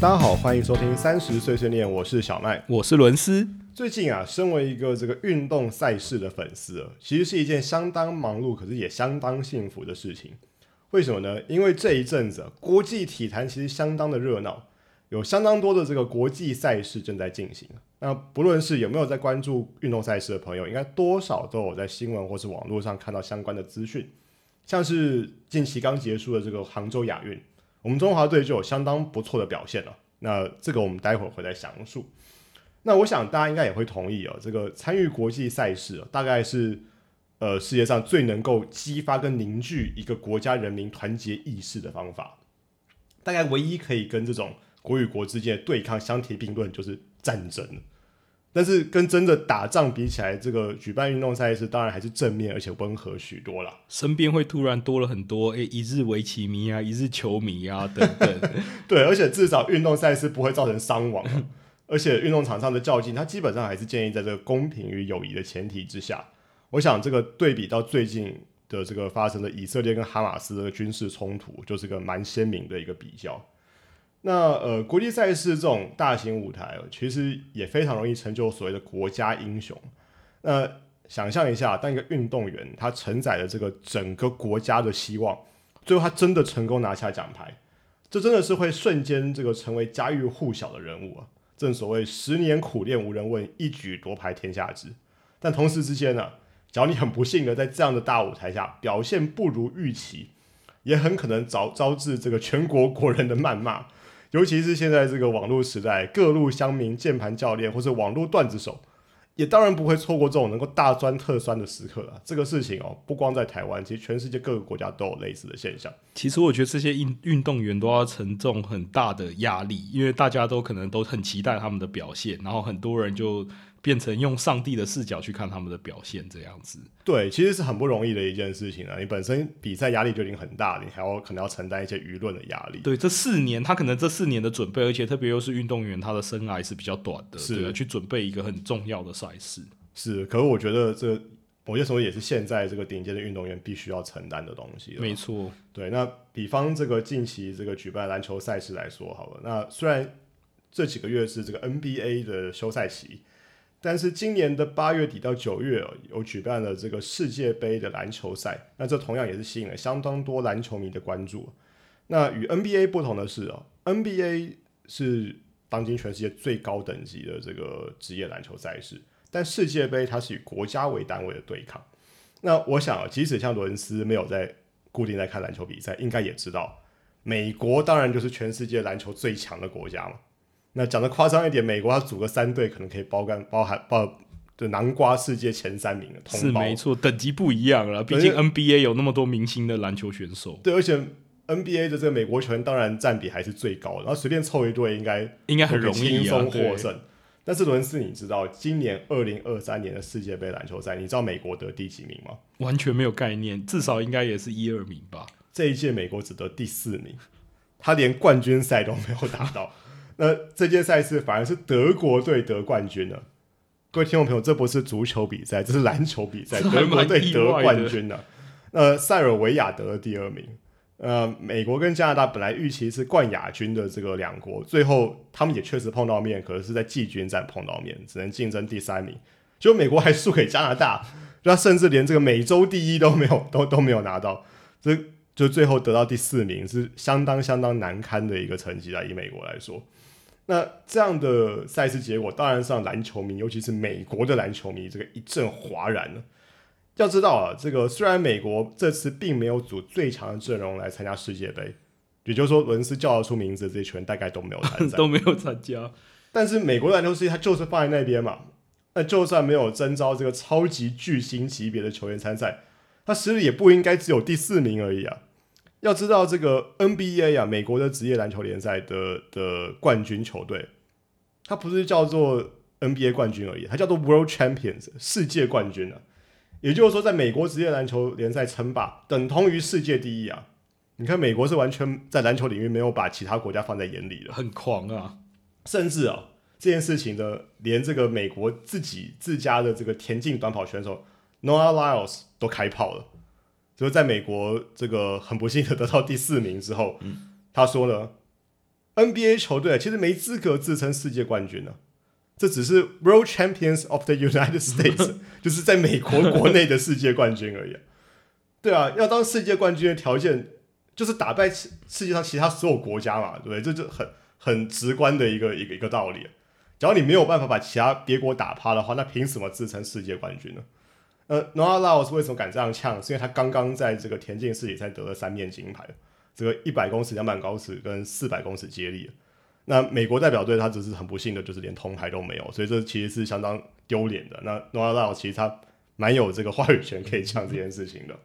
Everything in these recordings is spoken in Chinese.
大家好，欢迎收听三十岁训练，我是小麦。我是伦斯。最近啊，身为一个这个运动赛事的粉丝，其实是一件相当忙碌，可是也相当幸福的事情。为什么呢？因为这一阵子国际体坛其实相当的热闹，有相当多的这个国际赛事正在进行。那不论是有没有在关注运动赛事的朋友，应该多少都有在新闻或是网络上看到相关的资讯。像是近期刚结束的这个杭州亚运，我们中华队就有相当不错的表现了。那这个我们待会儿会再详述。那我想大家应该也会同意哦，这个参与国际赛事，大概是呃世界上最能够激发跟凝聚一个国家人民团结意识的方法。大概唯一可以跟这种国与国之间的对抗相提并论，就是战争。但是跟真的打仗比起来，这个举办运动赛事当然还是正面而且温和许多啦。身边会突然多了很多诶，一日围棋迷啊，一日球迷啊 等等。对，而且至少运动赛事不会造成伤亡，而且运动场上的较劲，它基本上还是建立在这个公平与友谊的前提之下。我想这个对比到最近的这个发生的以色列跟哈马斯的军事冲突，就是个蛮鲜明的一个比较。那呃，国际赛事这种大型舞台，其实也非常容易成就所谓的国家英雄。那想象一下，当一个运动员他承载了这个整个国家的希望，最后他真的成功拿下奖牌，这真的是会瞬间这个成为家喻户晓的人物啊！正所谓十年苦练无人问，一举夺牌天下知。但同时之间呢，只要你很不幸的在这样的大舞台下表现不如预期，也很可能遭招致这个全国国人的谩骂。尤其是现在这个网络时代，各路乡民、键盘教练或者网络段子手，也当然不会错过这种能够大酸特酸的时刻了。这个事情哦，不光在台湾，其实全世界各个国家都有类似的现象。其实我觉得这些运运动员都要承重很大的压力，因为大家都可能都很期待他们的表现，然后很多人就。变成用上帝的视角去看他们的表现，这样子。对，其实是很不容易的一件事情啊！你本身比赛压力就已经很大，你还要可能要承担一些舆论的压力。对，这四年他可能这四年的准备，而且特别又是运动员，他的生涯是比较短的，是去准备一个很重要的赛事。是，可是我觉得这某些时候也是现在这个顶尖的运动员必须要承担的东西。没错，对。那比方这个近期这个举办篮球赛事来说好了，那虽然这几个月是这个 NBA 的休赛期。但是今年的八月底到九月有举办了这个世界杯的篮球赛，那这同样也是吸引了相当多篮球迷的关注。那与 NBA 不同的是哦，NBA 是当今全世界最高等级的这个职业篮球赛事，但世界杯它是以国家为单位的对抗。那我想，即使像伦斯没有在固定在看篮球比赛，应该也知道，美国当然就是全世界篮球最强的国家嘛。那讲的夸张一点，美国它组个三队，可能可以包干包含包的南瓜世界前三名的，是没错，等级不一样了。毕竟 NBA 有那么多明星的篮球选手，对，而且 NBA 的这个美国球员当然占比还是最高的，然后随便凑一队应该应该很容易轻松获胜。但是伦斯，你知道今年二零二三年的世界杯篮球赛，你知道美国得第几名吗？完全没有概念，至少应该也是一二名吧。这一届美国只得第四名，他连冠军赛都没有打到。那这届赛事反而是德国队得冠军了。各位听众朋友，这不是足球比赛，这是篮球比赛，德国队得冠军了。那塞尔维亚得了第二名。呃，美国跟加拿大本来预期是冠亚军的这个两国，最后他们也确实碰到面，可是在季军战碰到面，只能竞争第三名。就美国还输给加拿大，那甚至连这个美洲第一都没有，都都没有拿到。这就最后得到第四名，是相当相当难堪的一个成绩啊！以美国来说。那这样的赛事结果，当然是让篮球迷，尤其是美国的篮球迷，这个一阵哗然了。要知道啊，这个虽然美国这次并没有组最强的阵容来参加世界杯，也就是说，伦斯叫得出名字的这些球员大概都没有参赛，都没有参加。但是美国篮球世界它就是放在那边嘛，那就算没有征召这个超级巨星级别的球员参赛，他实力也不应该只有第四名而已啊。要知道这个 NBA 啊，美国的职业篮球联赛的的冠军球队，它不是叫做 NBA 冠军而已，它叫做 World Champions 世界冠军啊。也就是说，在美国职业篮球联赛称霸，等同于世界第一啊。你看，美国是完全在篮球领域没有把其他国家放在眼里的，很狂啊。甚至啊，这件事情的连这个美国自己自家的这个田径短跑选手 Noah Lyles 都开炮了。就是在美国这个很不幸的得到第四名之后，他说呢 NBA 球队其实没资格自称世界冠军呢、这只是 World Champions of the United States，就是在美国国内的世界冠军而已啊。对啊，要当世界冠军的条件就是打败世世界上其他所有国家嘛，对不对？这就很很直观的一个一个一个道理。只要你没有办法把其他别国打趴的话，那凭什么自称世界冠军呢？呃，Noah Lyles 为什么敢这样呛？是因为他刚刚在这个田径世锦赛得了三面金牌，这个一百公尺、两百公尺跟四百公尺接力。那美国代表队他只是很不幸的，就是连铜牌都没有，所以这其实是相当丢脸的。那 Noah Lyles 其实他蛮有这个话语权可以呛这件事情的。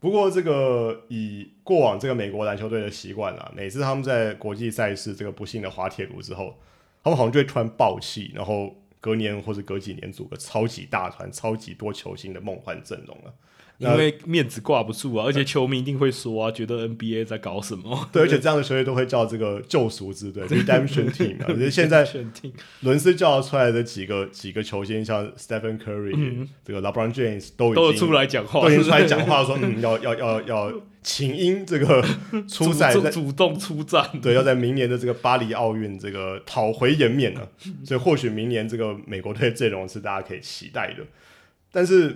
不过，这个以过往这个美国篮球队的习惯啊，每次他们在国际赛事这个不幸的滑铁卢之后，他们好像就会突然爆气，然后隔年或者隔几年组个超级大团、超级多球星的梦幻阵容了。因为面子挂不住啊，而且球迷一定会说啊，觉得 NBA 在搞什么？对，而且这样的球队都会叫这个救赎之队 （Redemption Team） 啊。我觉得现在选定伦斯叫出来的几个几个球星，像 Stephen Curry、这个 LeBron James 都已经都有出来讲话，都已经出来讲话说，嗯，要要要要请缨这个 出赛主主动出战，对，要在明年的这个巴黎奥运这个讨回颜面呢，所以或许明年这个美国队阵容是大家可以期待的。但是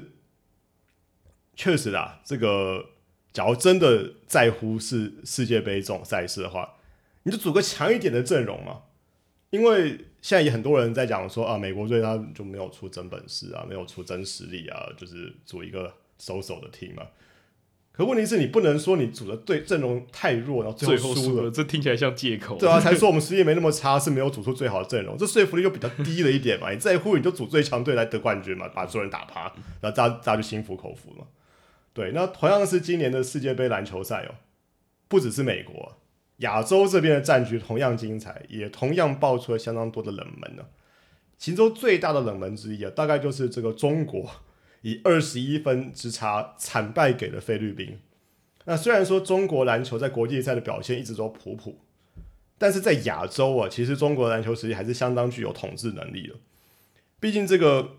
确实啦，这个假如真的在乎是世界杯这种赛事的话，你就组个强一点的阵容嘛。因为现在也很多人在讲说啊，美国队他就没有出真本事啊，没有出真实力啊，就是组一个手手的 team 嘛。可问题是你不能说你组的队阵容太弱，然后最后输了后输了，。这听起来像借口。对啊，才说我们实力没那么差，是没有组出最好的阵容，这说服力就比较低了一点嘛。你在乎你就组最强队来得冠军嘛，把所有人打趴，然后大家大家就心服口服嘛。对，那同样是今年的世界杯篮球赛哦，不只是美国，亚洲这边的战局同样精彩，也同样爆出了相当多的冷门呢。其中最大的冷门之一啊，大概就是这个中国以二十一分之差惨败给了菲律宾。那虽然说中国篮球在国际赛的表现一直都普普，但是在亚洲啊，其实中国篮球实力还是相当具有统治能力的。毕竟这个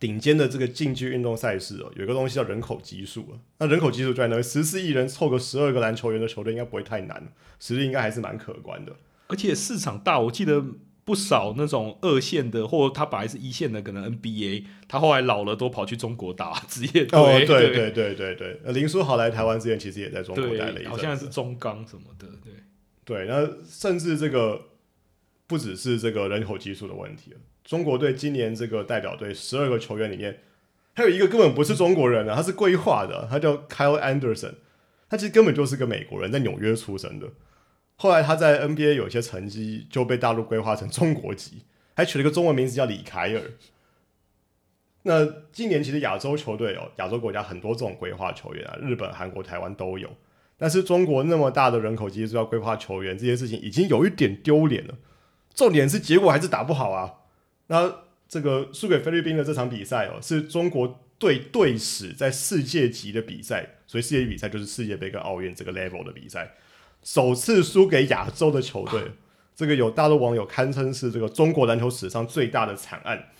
顶尖的这个竞技运动赛事哦，有一个东西叫人口基数啊。那人口基数在那，十四亿人凑个十二个篮球员的球队，应该不会太难，实力应该还是蛮可观的。而且市场大，我记得不少那种二线的，或他本来是一线的，可能 NBA，他后来老了都跑去中国打 职业队。哦，对对对对对对，呃林书豪来台湾之前，其实也在中国待了一阵，好像是中钢什么的，对。对，那甚至这个不只是这个人口基数的问题了。中国队今年这个代表队十二个球员里面，还有一个根本不是中国人啊，他是规划的，他叫 Kyle Anderson，他其实根本就是个美国人，在纽约出生的。后来他在 NBA 有些成绩，就被大陆规划成中国籍，还取了一个中文名字叫李凯尔。那今年其实亚洲球队哦，亚洲国家很多这种规划球员啊，日本、韩国、台湾都有。但是中国那么大的人口基数要规划球员，这件事情已经有一点丢脸了。重点是结果还是打不好啊。那这个输给菲律宾的这场比赛哦，是中国队队史在世界级的比赛，所以世界级比赛就是世界杯跟奥运这个 level 的比赛，首次输给亚洲的球队。这个有大陆网友堪称是这个中国篮球史上最大的惨案。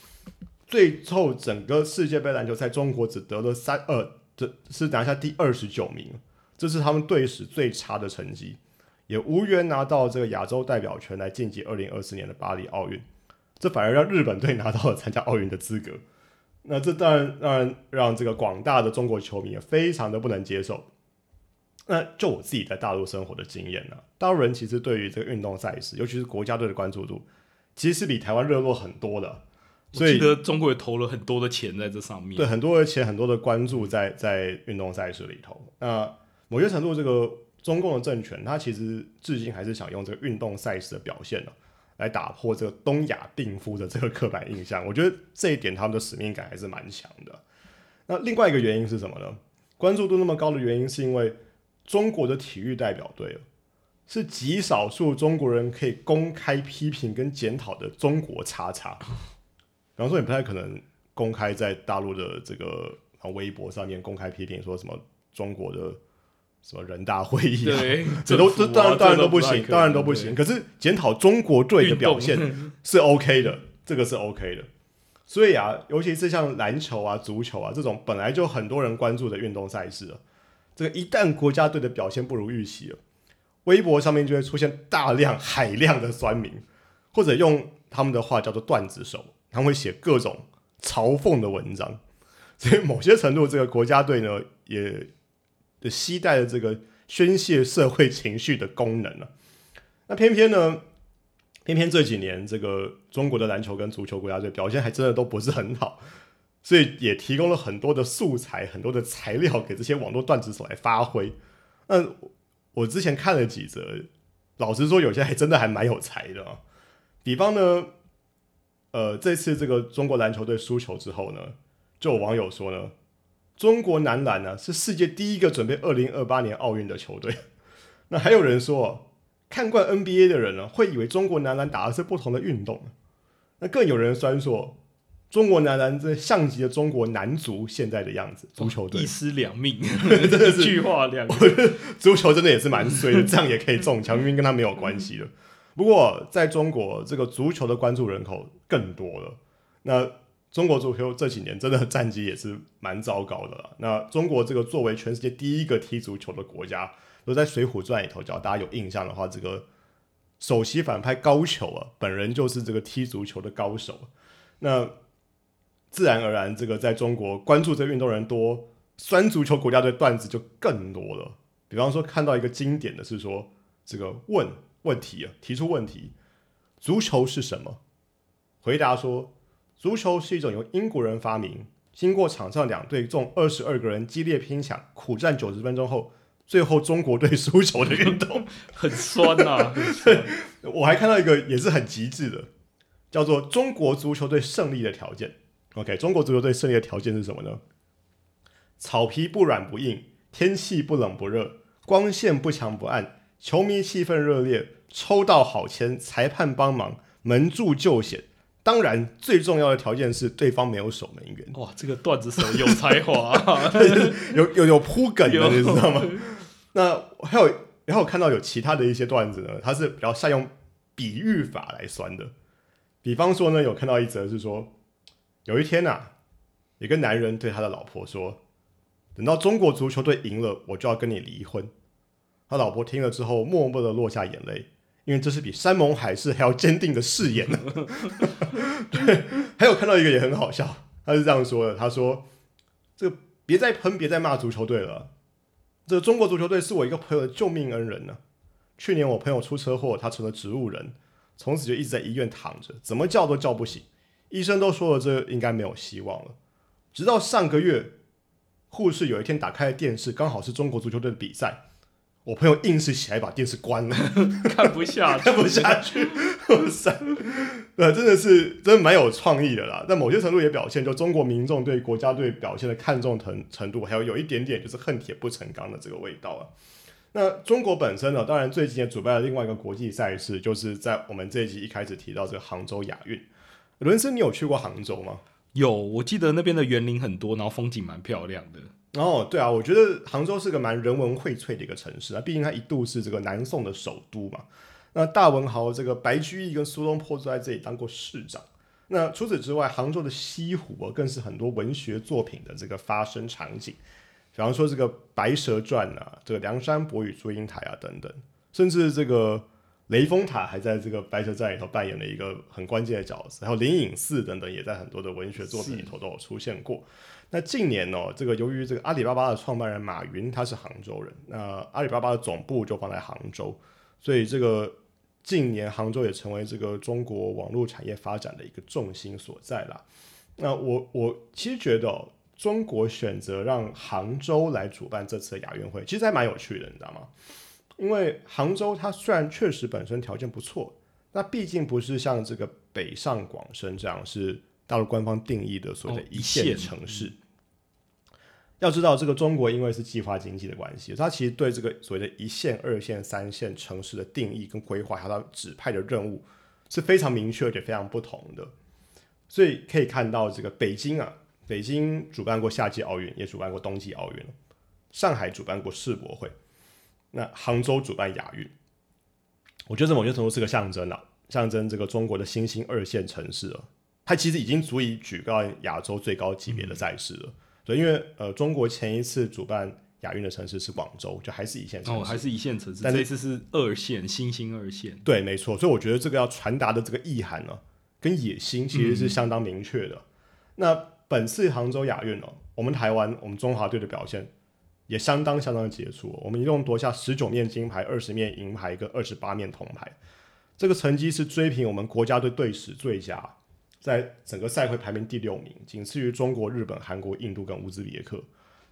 最后整个世界杯篮球赛，中国只得了三呃，这是拿下第二十九名。这是他们队史最差的成绩，也无缘拿到这个亚洲代表权来晋级二零二四年的巴黎奥运。这反而让日本队拿到了参加奥运的资格。那这当然当然让这个广大的中国球迷也非常的不能接受。那就我自己在大陆生活的经验呢、大陆人其实对于这个运动赛事，尤其是国家队的关注度，其实是比台湾热络很多的。所以我记得中国也投了很多的钱在这上面。对，很多的钱，很多的关注在在运动赛事里头。那某些程度，这个中共的政权，他其实至今还是想用这个运动赛事的表现呢，来打破这个东亚病夫的这个刻板印象。我觉得这一点他们的使命感还是蛮强的。那另外一个原因是什么呢？关注度那么高的原因，是因为中国的体育代表队是极少数中国人可以公开批评跟检讨的中国叉叉。比方说，你不太可能公开在大陆的这个微博上面公开批评说什么中国的什么人大会议啊，对，这都这当然当然都不行，当然都不行。可是检讨中国队的表现是 OK 的，这个是 OK 的。所以啊，尤其是像篮球啊、足球啊这种本来就很多人关注的运动赛事啊，这个一旦国家队的表现不如预期了，微博上面就会出现大量海量的酸民，或者用他们的话叫做段子手，他们会写各种嘲讽的文章。所以某些程度，这个国家队呢，也的期待的这个宣泄社会情绪的功能了。那偏偏呢，偏偏这几年这个中国的篮球跟足球国家队表现还真的都不是很好，所以也提供了很多的素材、很多的材料给这些网络段子手来发挥。那我之前看了几则，老实说，有些还真的还蛮有才的啊。比方呢，呃，这次这个中国篮球队输球之后呢。就有网友说呢，中国男篮呢是世界第一个准备二零二八年奥运的球队。那还有人说，看惯 NBA 的人呢，会以为中国男篮打的是不同的运动。那更有人酸说，中国男篮这像极了中国男足现在的样子，足球队一尸两命，真的是句话两。足球真的也是蛮衰的，这样也可以中枪，明明跟他没有关系的。不过在中国，这个足球的关注人口更多了。那中国足球这几年真的战绩也是蛮糟糕的了。那中国这个作为全世界第一个踢足球的国家，都在《水浒传》里头，只要大家有印象的话，这个首席反派高俅啊，本人就是这个踢足球的高手。那自然而然，这个在中国关注这运动人多，酸足球国家队段子就更多了。比方说，看到一个经典的是说，这个问问题啊，提出问题：足球是什么？回答说。足球是一种由英国人发明，经过场上两队中二十二个人激烈拼抢、苦战九十分钟后，最后中国队输球的运动，很酸呐。我还看到一个也是很极致的，叫做中国足球队胜利的条件。OK，中国足球队胜利的条件是什么呢？草皮不软不硬，天气不冷不热，光线不强不暗，球迷气氛热烈，抽到好签，裁判帮忙，门柱救险。当然，最重要的条件是对方没有守门员。哇，这个段子手有才华，有有有铺梗的，你知道吗？那还有还有看到有其他的一些段子呢，他是比较善用比喻法来算的。比方说呢，有看到一则是说，有一天呐，一个男人对他的老婆说：“等到中国足球队赢了，我就要跟你离婚。”他老婆听了之后，默默的落下眼泪。因为这是比山盟海誓还要坚定的誓言呢。对，还有看到一个也很好笑，他是这样说的：“他说，这个别再喷，别再骂足球队了。这个中国足球队是我一个朋友的救命恩人呢。去年我朋友出车祸，他成了植物人，从此就一直在医院躺着，怎么叫都叫不醒。医生都说了，这应该没有希望了。直到上个月，护士有一天打开了电视，刚好是中国足球队的比赛。”我朋友硬是起来把电视关了，看不下，看不下去，哇塞，呃，真的是真的蛮有创意的啦。在某些程度也表现，就中国民众对国家队表现的看重程程度，还有有一点点就是恨铁不成钢的这个味道啊。那中国本身呢，当然最近也主办了另外一个国际赛事，就是在我们这一集一开始提到这个杭州亚运。伦森，你有去过杭州吗？有，我记得那边的园林很多，然后风景蛮漂亮的。哦，对啊，我觉得杭州是个蛮人文荟萃的一个城市啊，毕竟它一度是这个南宋的首都嘛。那大文豪这个白居易跟苏东坡都在这里当过市长。那除此之外，杭州的西湖，更是很多文学作品的这个发生场景，比方说这个《白蛇传》啊，这个《梁山伯与祝英台》啊等等，甚至这个雷峰塔还在这个《白蛇传》里头扮演了一个很关键的角色，还有灵隐寺等等，也在很多的文学作品里头都有出现过。那近年哦，这个由于这个阿里巴巴的创办人马云他是杭州人，那阿里巴巴的总部就放在杭州，所以这个近年杭州也成为这个中国网络产业发展的一个重心所在啦。那我我其实觉得中国选择让杭州来主办这次的亚运会，其实还蛮有趣的，你知道吗？因为杭州它虽然确实本身条件不错，那毕竟不是像这个北上广深这样是。大陆官方定义的所谓的一线城市，要知道这个中国因为是计划经济的关系，它其实对这个所谓的一线、二线、三线城市的定义跟规划，还有它指派的任务是非常明确而且非常不同的。所以可以看到，这个北京啊，北京主办过夏季奥运，也主办过冬季奥运上海主办过世博会，那杭州主办亚运，我觉得某些程度是个象征啊，象征这个中国的新兴二线城市啊。它其实已经足以举办亚洲最高级别的赛事了，对，因为呃，中国前一次主办亚运的城市是广州，就还是一线城市。哦，还是一线城市，但是这次是二线，新兴二线。对，没错。所以我觉得这个要传达的这个意涵呢，跟野心其实是相当明确的。那本次杭州亚运哦，我们台湾我们中华队的表现也相当相当的杰出哦，我们一共夺下十九面金牌、二十面银牌跟二十八面铜牌，这个成绩是追平我们国家队队史最佳，在整个赛会排名第六名，仅次于中国、日本、韩国、印度跟乌兹别克。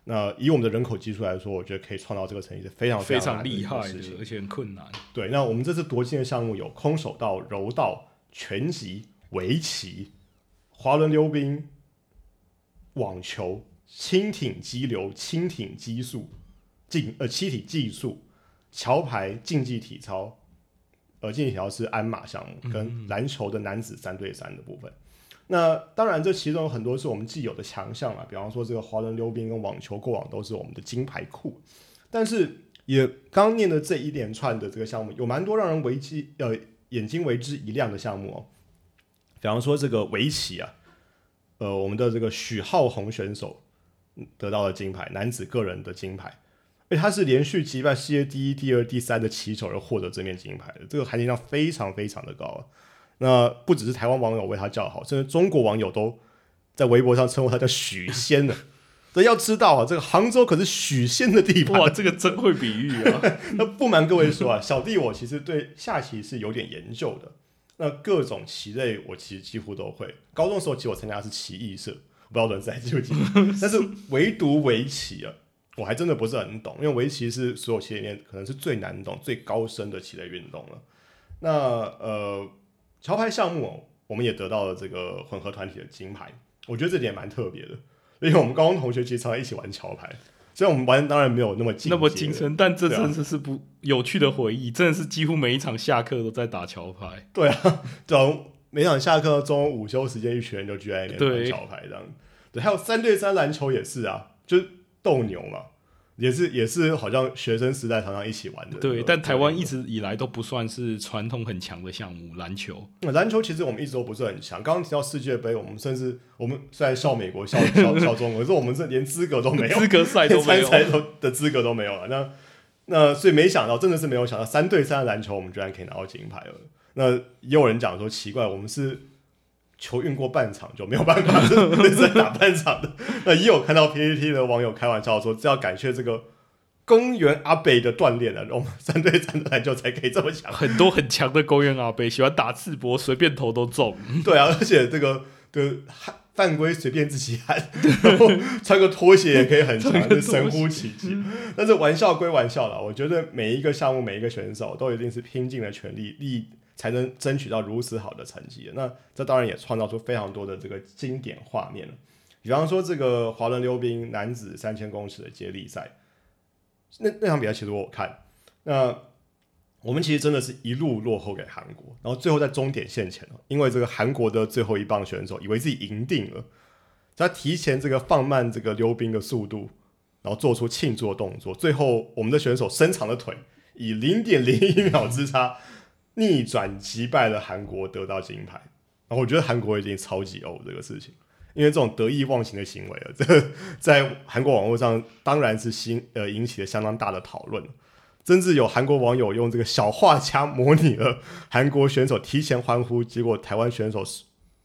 那以我们的人口基数来说，我觉得可以创造这个成绩是非常非常常厉害的事情的，。而且很困难。对，那我们这次夺金的项目有空手道、柔道、拳击、围棋、滑轮溜冰、网球、轻艇激流、轻艇激素、竞呃七体技术、桥牌、竞技体操，呃竞技体操是鞍马项目，跟篮球的男子三对三的部分。那当然，这其中有很多是我们既有的强项啊，比方说这个滑轮溜冰跟网球过往都是我们的金牌库，但是也刚念的这一连串的这个项目，有蛮多让人为之呃眼睛为之一亮的项目哦。比方说这个围棋啊，呃，我们的这个许浩宏选手嗯得到了金牌，男子个人的金牌，而且他是连续击败世界第一、第二、第三的棋手而获得这面金牌的，这个含金量非常非常的高啊。那不只是台湾网友为他叫好，甚至中国网友都在微博上称呼他叫许仙呢。所以要知道啊，这个杭州可是许仙的地方哇，这个真会比喻啊！那不瞒各位说啊，小弟我其实对下棋是有点研究的。那各种棋类我其实几乎都会。高中的时候其实我参加的是棋艺社，不知道人在记不记得。但是唯独围棋啊，我还真的不是很懂，因为围棋是所有棋里面可能是最难懂、最高深的棋类运动了。那呃，桥牌项目、哦、我们也得到了这个混合团体的金牌，我觉得这点蛮特别的，因为我们高中同学其实常常一起玩桥牌。虽然我们玩当然没有那么进那么精深，但这真的是不有趣的回忆，真的是几乎每一场下课都在打桥牌。对啊，对啊，每场下课中午休时间，一群人就聚在那边对玩桥牌这样。对，还有三对三篮球也是啊，就是斗牛嘛，也是也是好像学生时代常常一起玩的。对，但台湾一直直以来都不算是传统很强的项目，篮球。篮球其实我们一直都不是很强。刚刚提到世界杯，我们甚至我们虽然笑美国、笑笑笑中国，可是我们是连资格都没有，资格赛都没有。参赛都的资格都没有了。那那所以没想到，真的是没有想到，三对三的篮球我们居然可以拿到金牌了。那也有人讲说奇怪，我们是球运过半场就没有办法，是在打半场的。那也有看到 PPT 的网友开玩笑说，这要感谢这个公园阿北的锻炼啊，我们三队三的篮球才可以这么强。很多很强的公园阿北喜欢打赤膊，随便投都中。对啊，而且这个的犯犯规随便自己喊，然后穿个拖鞋也可以很强，穿个是神乎其技。但是玩笑归玩笑啦，我觉得每一个项目每一个选手都一定是拼尽了全力，力才能争取到如此好的成绩。那这当然也创造出非常多的这个经典画面了。比方说这个滑轮溜冰男子三千公尺的接力赛，那那场比赛其实我看，那我们其实真的是一路落后给韩国，然后最后在终点线前，因为这个韩国的最后一棒选手以为自己赢定了，他提前这个放慢这个溜冰的速度，然后做出庆祝的动作，最后我们的选手伸长了腿，以零点零一秒之差逆转击败了韩国，得到金牌。然后我觉得韩国已经超级欧这个事情，因为这种得意忘形的行为啊，这在韩国网络上当然是新呃引起了相当大的讨论。甚至有韩国网友用这个小画家模拟了韩国选手提前欢呼，结果台湾选手是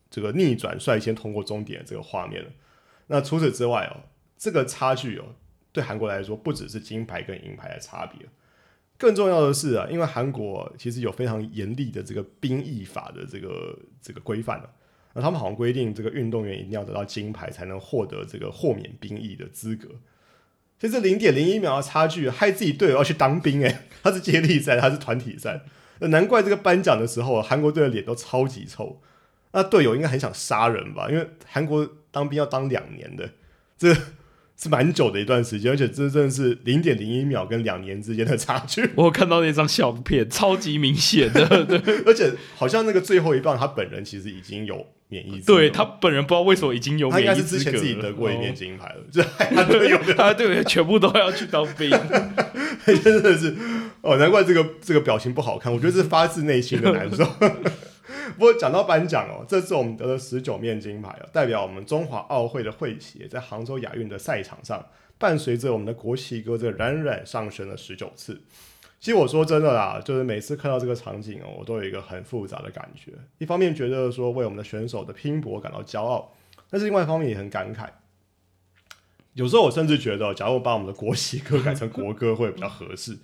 这个逆转率先通过终点这个画面。那除此之外哦，这个差距哦，对韩国来说不只是金牌跟银牌的差别，更重要的是啊，因为韩国其实有非常严厉的这个兵役法的这个这个规范了、那他们好像规定这个运动员一定要得到金牌才能获得这个豁免兵役的资格。其实零点零一秒的差距，害自己队友要去当兵诶、他是接力赛，他是团体赛，那难怪这个颁奖的时候，韩国队的脸都超级臭。那队友应该很想杀人吧？因为韩国当兵要当两年的，这是蛮久的一段时间，而且这真的是零点零一秒跟两年之间的差距。我有看到那张相片，超级明显的。对，而且好像那个最后一棒，他本人其实已经有免疫对他本人不知道为什么已经有他应该是之前自己得过一面哦金牌了，就他队友他对全部都要去当兵。真的是哦，难怪这个这个表情不好看。我觉得是发自内心的难受。不过讲到颁奖哦，这次我们得了十九面金牌哦，代表我们中华奥会的会旗在杭州亚运的赛场上，伴随着我们的国旗歌，这冉冉上升了十九次。其实我说真的啦，就是每次看到这个场景哦，我都有一个很复杂的感觉。一方面觉得说为我们的选手的拼搏感到骄傲，但是另外一方面也很感慨。有时候我甚至觉得，假如把我们的国旗歌改成国歌会比较合适。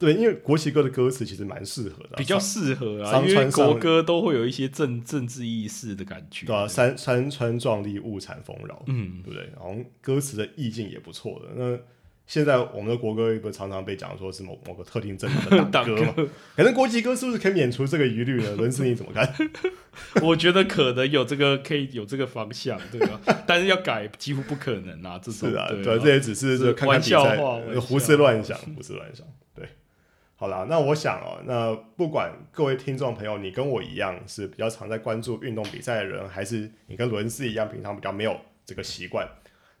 对，因为国旗歌的歌词其实蛮适合的，比较适合啊，因为国歌都会有一些政政治意识的感觉。对啊，山山川壮丽，物产丰饶，嗯，对不对？然后歌词的意境也不错的。那现在我们的国歌不常常被讲说是某某个特定政党的党歌嘛？可能国旗歌是不是可以免除这个疑虑呢？伦斯你怎么看？我觉得可能有这个，可以有这个方向，对吧？但是要改几乎不可能啊！这是啊，对，这也只是看看比赛，胡思乱想，胡思乱想。好啦，那我想哦，那不管各位听众朋友，你跟我一样是比较常在关注运动比赛的人，还是你跟伦斯一样平常比较没有这个习惯，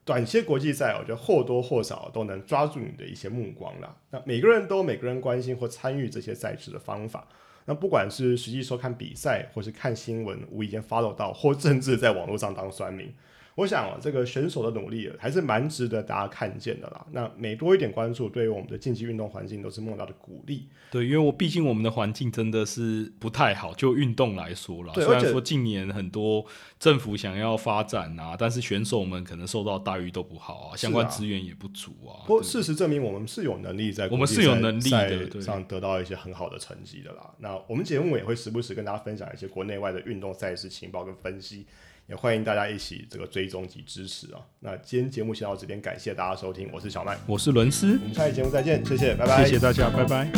短期国际赛，我觉得或多或少都能抓住你的一些目光啦。那每个人都有每个人关心或参与这些赛事的方法，那不管是实际收看比赛，或是看新闻，无意间 follow 到，或甚至在网络上当酸民。我想啊，这个选手的努力还是蛮值得大家看见的啦。那每多一点关注，对于我们的竞技运动环境都是莫大的鼓励。对，因为我毕竟我们的环境真的是不太好，就运动来说了。虽然说近年很多政府想要发展啊，但是选手们可能受到待遇都不好啊，相关资源也不足啊。不过事实证明，我们是有能力在我们是有能力的上得到一些很好的成绩的啦。那我们节目也会时不时跟大家分享一些国内外的运动赛事情报跟分析。也欢迎大家一起这个追踪及支持啊！那今天节目先到这边，感谢大家收听，我是小麦，我是伦斯，我们下期节目再见，谢谢，拜拜，谢谢大家，拜拜。